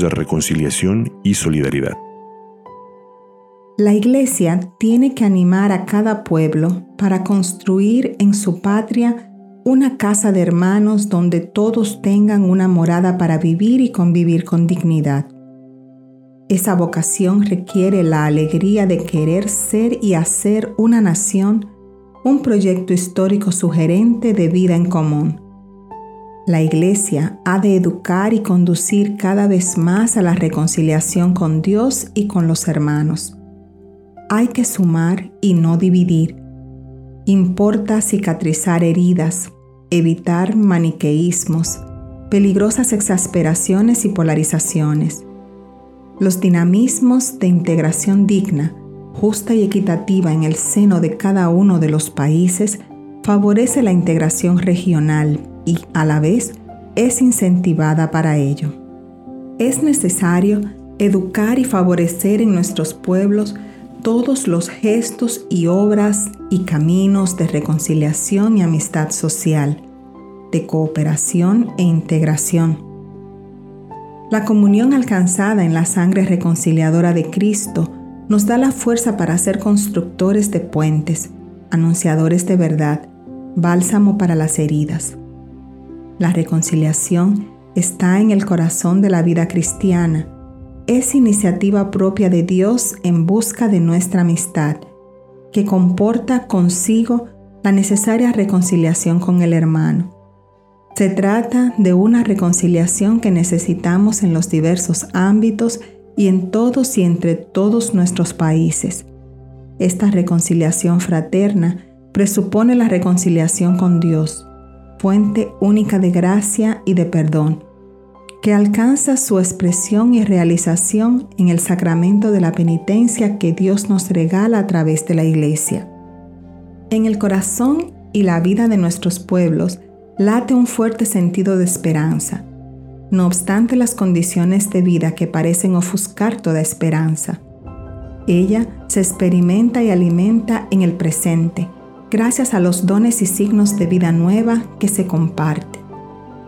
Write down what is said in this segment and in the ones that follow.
de reconciliación y solidaridad. La Iglesia tiene que animar a cada pueblo para construir en su patria una casa de hermanos donde todos tengan una morada para vivir y convivir con dignidad. Esa vocación requiere la alegría de querer ser y hacer una nación, un proyecto histórico sugerente de vida en común. La Iglesia ha de educar y conducir cada vez más a la reconciliación con Dios y con los hermanos. Hay que sumar y no dividir. Importa cicatrizar heridas, evitar maniqueísmos, peligrosas exasperaciones y polarizaciones los dinamismos de integración digna, justa y equitativa en el seno de cada uno de los países favorece la integración regional y, a la vez, es incentivada para ello. Es necesario educar y favorecer en nuestros pueblos todos los gestos y obras y caminos de reconciliación y amistad social, de cooperación e integración la comunión alcanzada en la sangre reconciliadora de Cristo nos da la fuerza para ser constructores de puentes, anunciadores de verdad, bálsamo para las heridas. La reconciliación está en el corazón de la vida cristiana. Es iniciativa propia de Dios en busca de nuestra amistad, que comporta consigo la necesaria reconciliación con el hermano se trata de una reconciliación que necesitamos en los diversos ámbitos y en todos y entre todos nuestros países. Esta reconciliación fraterna presupone la reconciliación con Dios, fuente única de gracia y de perdón, que alcanza su expresión y realización en el sacramento de la penitencia que Dios nos regala a través de la Iglesia. En el corazón y la vida de nuestros pueblos, late un fuerte sentido de esperanza, no obstante las condiciones de vida que parecen ofuscar toda esperanza. Ella se experimenta y alimenta en el presente, gracias a los dones y signos de vida nueva que se comparte.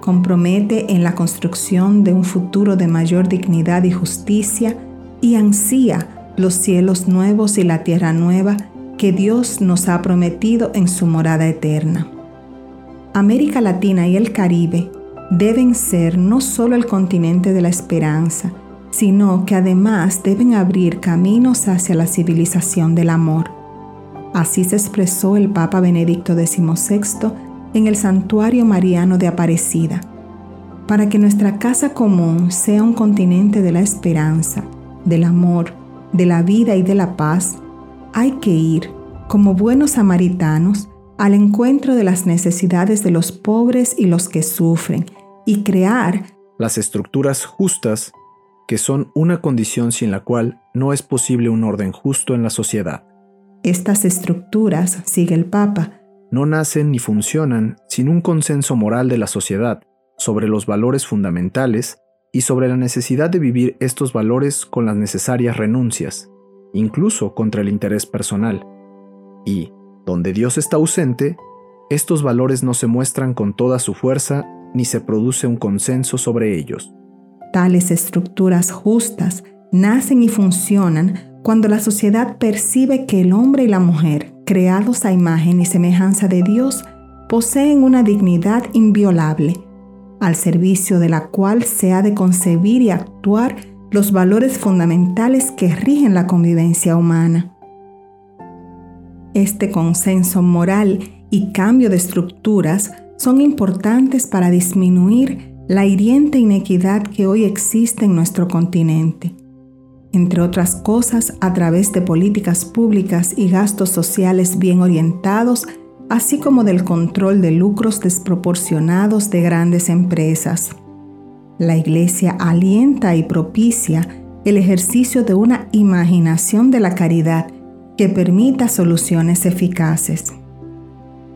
Compromete en la construcción de un futuro de mayor dignidad y justicia y ansía los cielos nuevos y la tierra nueva que Dios nos ha prometido en su morada eterna. América Latina y el Caribe deben ser no solo el continente de la esperanza, sino que además deben abrir caminos hacia la civilización del amor. Así se expresó el Papa Benedicto XVI en el Santuario Mariano de Aparecida. Para que nuestra casa común sea un continente de la esperanza, del amor, de la vida y de la paz, hay que ir, como buenos samaritanos, al encuentro de las necesidades de los pobres y los que sufren y crear las estructuras justas que son una condición sin la cual no es posible un orden justo en la sociedad. Estas estructuras, sigue el Papa, no nacen ni funcionan sin un consenso moral de la sociedad sobre los valores fundamentales y sobre la necesidad de vivir estos valores con las necesarias renuncias, incluso contra el interés personal. Y, donde Dios está ausente, estos valores no se muestran con toda su fuerza ni se produce un consenso sobre ellos. Tales estructuras justas nacen y funcionan cuando la sociedad percibe que el hombre y la mujer, creados a imagen y semejanza de Dios, poseen una dignidad inviolable, al servicio de la cual se ha de concebir y actuar los valores fundamentales que rigen la convivencia humana. Este consenso moral y cambio de estructuras son importantes para disminuir la hiriente inequidad que hoy existe en nuestro continente. Entre otras cosas, a través de políticas públicas y gastos sociales bien orientados, así como del control de lucros desproporcionados de grandes empresas. La Iglesia alienta y propicia el ejercicio de una imaginación de la caridad que permita soluciones eficaces.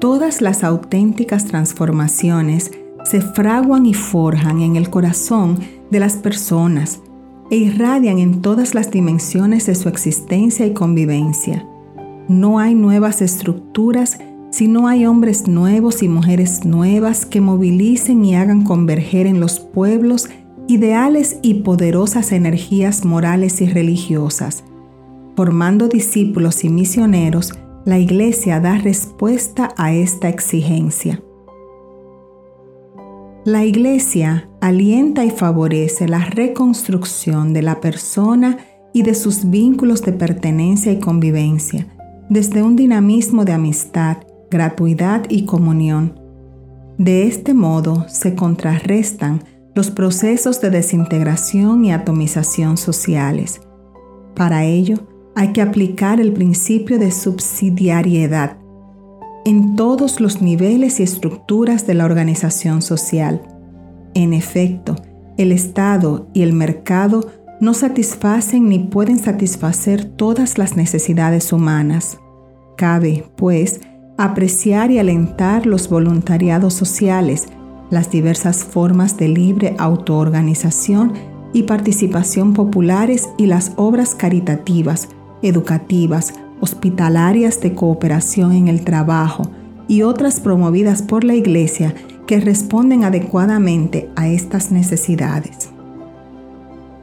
Todas las auténticas transformaciones se fraguan y forjan en el corazón de las personas e irradian en todas las dimensiones de su existencia y convivencia. No hay nuevas estructuras si no hay hombres nuevos y mujeres nuevas que movilicen y hagan converger en los pueblos ideales y poderosas energías morales y religiosas. Formando discípulos y misioneros, la Iglesia da respuesta a esta exigencia. La Iglesia alienta y favorece la reconstrucción de la persona y de sus vínculos de pertenencia y convivencia, desde un dinamismo de amistad, gratuidad y comunión. De este modo se contrarrestan los procesos de desintegración y atomización sociales. Para ello, hay que aplicar el principio de subsidiariedad en todos los niveles y estructuras de la organización social. En efecto, el Estado y el mercado no satisfacen ni pueden satisfacer todas las necesidades humanas. Cabe, pues, apreciar y alentar los voluntariados sociales, las diversas formas de libre autoorganización y participación populares y las obras caritativas, educativas, hospitalarias de cooperación en el trabajo y otras promovidas por la Iglesia que responden adecuadamente a estas necesidades.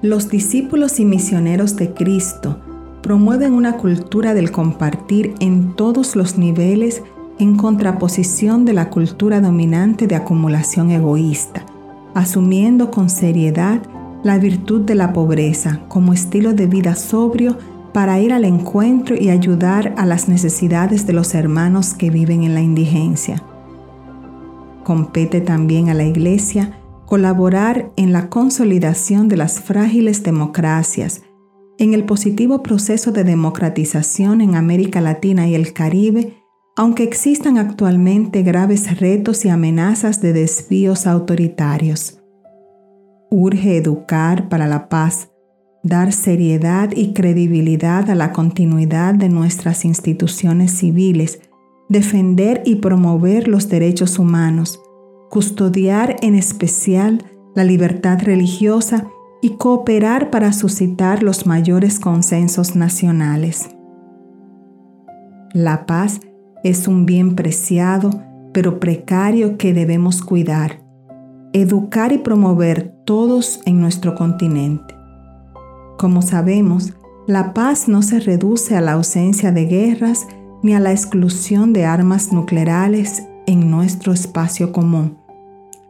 Los discípulos y misioneros de Cristo promueven una cultura del compartir en todos los niveles en contraposición de la cultura dominante de acumulación egoísta, asumiendo con seriedad la virtud de la pobreza como estilo de vida sobrio para ir al encuentro y ayudar a las necesidades de los hermanos que viven en la indigencia. Compete también a la Iglesia colaborar en la consolidación de las frágiles democracias, en el positivo proceso de democratización en América Latina y el Caribe, aunque existan actualmente graves retos y amenazas de desvíos autoritarios. Urge educar para la paz, dar seriedad y credibilidad a la continuidad de nuestras instituciones civiles, defender y promover los derechos humanos, custodiar en especial la libertad religiosa y cooperar para suscitar los mayores consensos nacionales. La paz es un bien preciado, pero precario que debemos cuidar, educar y promover todos en nuestro continente. Como sabemos, la paz no se reduce a la ausencia de guerras ni a la exclusión de armas nucleares en nuestro espacio común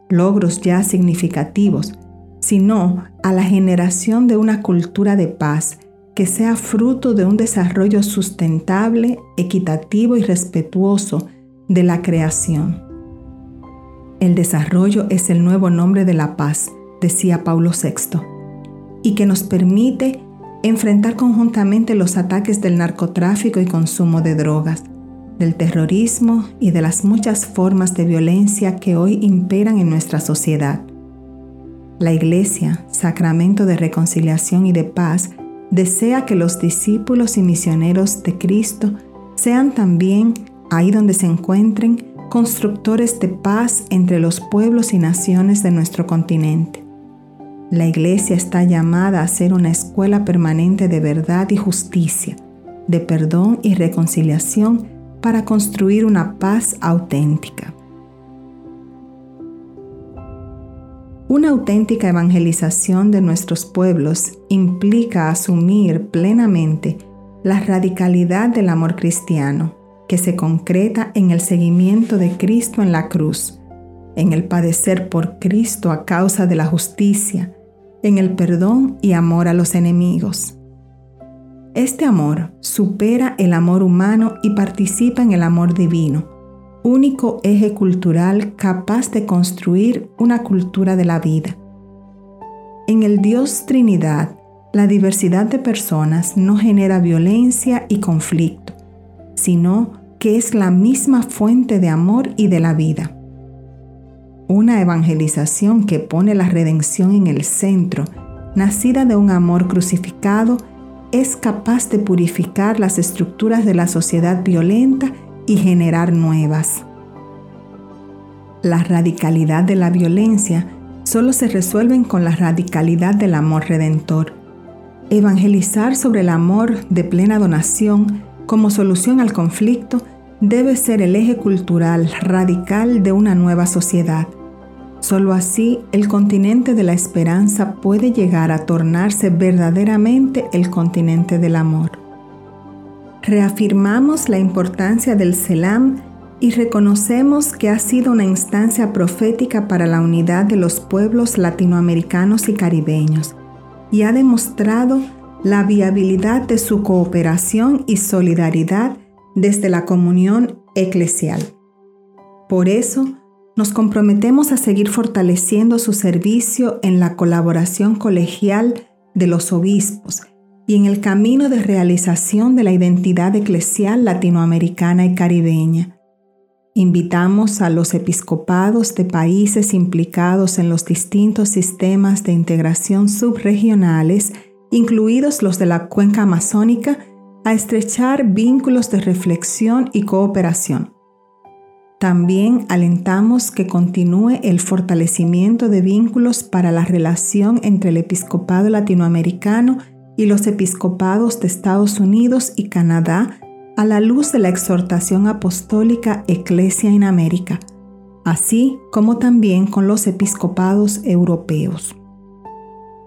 logros ya significativos, sino a la generación de una cultura de paz que sea fruto de un desarrollo sustentable, equitativo y respetuoso de la creación. El desarrollo es el nuevo nombre de la paz, decía Paulo VI, y que nos permite enfrentar conjuntamente los ataques del narcotráfico y consumo de drogas, del terrorismo y de las muchas formas de violencia que hoy imperan en nuestra sociedad. La Iglesia, sacramento de reconciliación y de paz, desea que los discípulos y misioneros de Cristo sean también, ahí donde se encuentren, constructores de paz entre los pueblos y naciones de nuestro continente. La Iglesia está llamada a ser una escuela permanente de verdad y justicia, de perdón y reconciliación para construir una paz auténtica. Una auténtica evangelización de nuestros pueblos implica asumir plenamente la radicalidad del amor cristiano, que se concreta en el seguimiento de Cristo en la cruz, en el padecer por Cristo a causa de la justicia, en el perdón y amor a los enemigos. Este amor supera el amor humano y participa en el amor divino, único eje cultural capaz de construir una cultura de la vida. En el Dios Trinidad, la diversidad de personas no genera violencia y conflicto, sino que es la misma fuente de amor y de la vida. Una evangelización que pone la redención en el centro, nacida de un amor crucificado, es capaz de purificar las estructuras de la sociedad violenta y generar nuevas. La radicalidad de la violencia solo se resuelve con la radicalidad del amor redentor. Evangelizar sobre el amor de plena donación como solución al conflicto debe ser el eje cultural radical de una nueva sociedad. Solo así el continente de la esperanza puede llegar a tornarse verdaderamente el continente del amor. Reafirmamos la importancia del Selam y reconocemos que ha sido una instancia profética para la unidad de los pueblos latinoamericanos y caribeños y ha demostrado la viabilidad de su cooperación y solidaridad desde la comunión eclesial. Por eso, nos comprometemos a seguir fortaleciendo su servicio en la colaboración colegial de los obispos y en el camino de realización de la identidad eclesial latinoamericana y caribeña. Invitamos a los episcopados de países implicados en los distintos sistemas de integración subregionales, incluidos los de la cuenca amazónica, a estrechar vínculos de reflexión y cooperación. También alentamos que continúe el fortalecimiento de vínculos para la relación entre el episcopado latinoamericano y los episcopados de Estados Unidos y Canadá a la luz de la exhortación apostólica Eclesia en América, así como también con los episcopados europeos.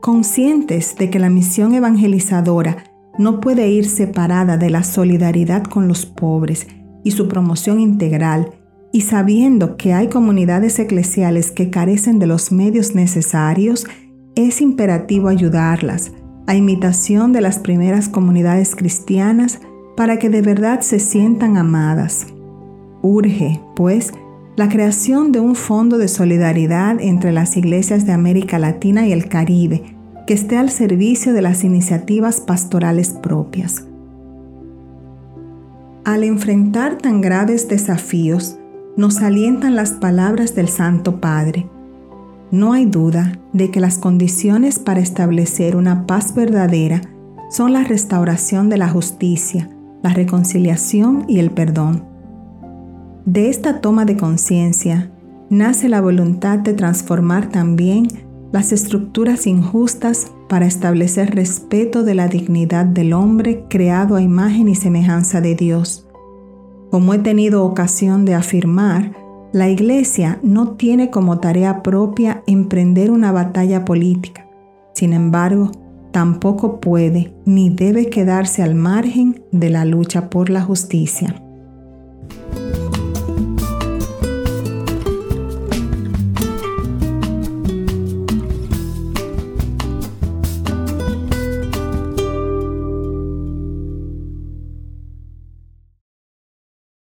Conscientes de que la misión evangelizadora no puede ir separada de la solidaridad con los pobres y su promoción integral, y sabiendo que hay comunidades eclesiales que carecen de los medios necesarios, es imperativo ayudarlas, a imitación de las primeras comunidades cristianas, para que de verdad se sientan amadas. Urge, pues, la creación de un fondo de solidaridad entre las iglesias de América Latina y el Caribe, que esté al servicio de las iniciativas pastorales propias. Al enfrentar tan graves desafíos, nos alientan las palabras del Santo Padre. No hay duda de que las condiciones para establecer una paz verdadera son la restauración de la justicia, la reconciliación y el perdón. De esta toma de conciencia nace la voluntad de transformar también las estructuras injustas para establecer respeto de la dignidad del hombre creado a imagen y semejanza de Dios. Como he tenido ocasión de afirmar, la Iglesia no tiene como tarea propia emprender una batalla política. Sin embargo, tampoco puede ni debe quedarse al margen de la lucha por la justicia.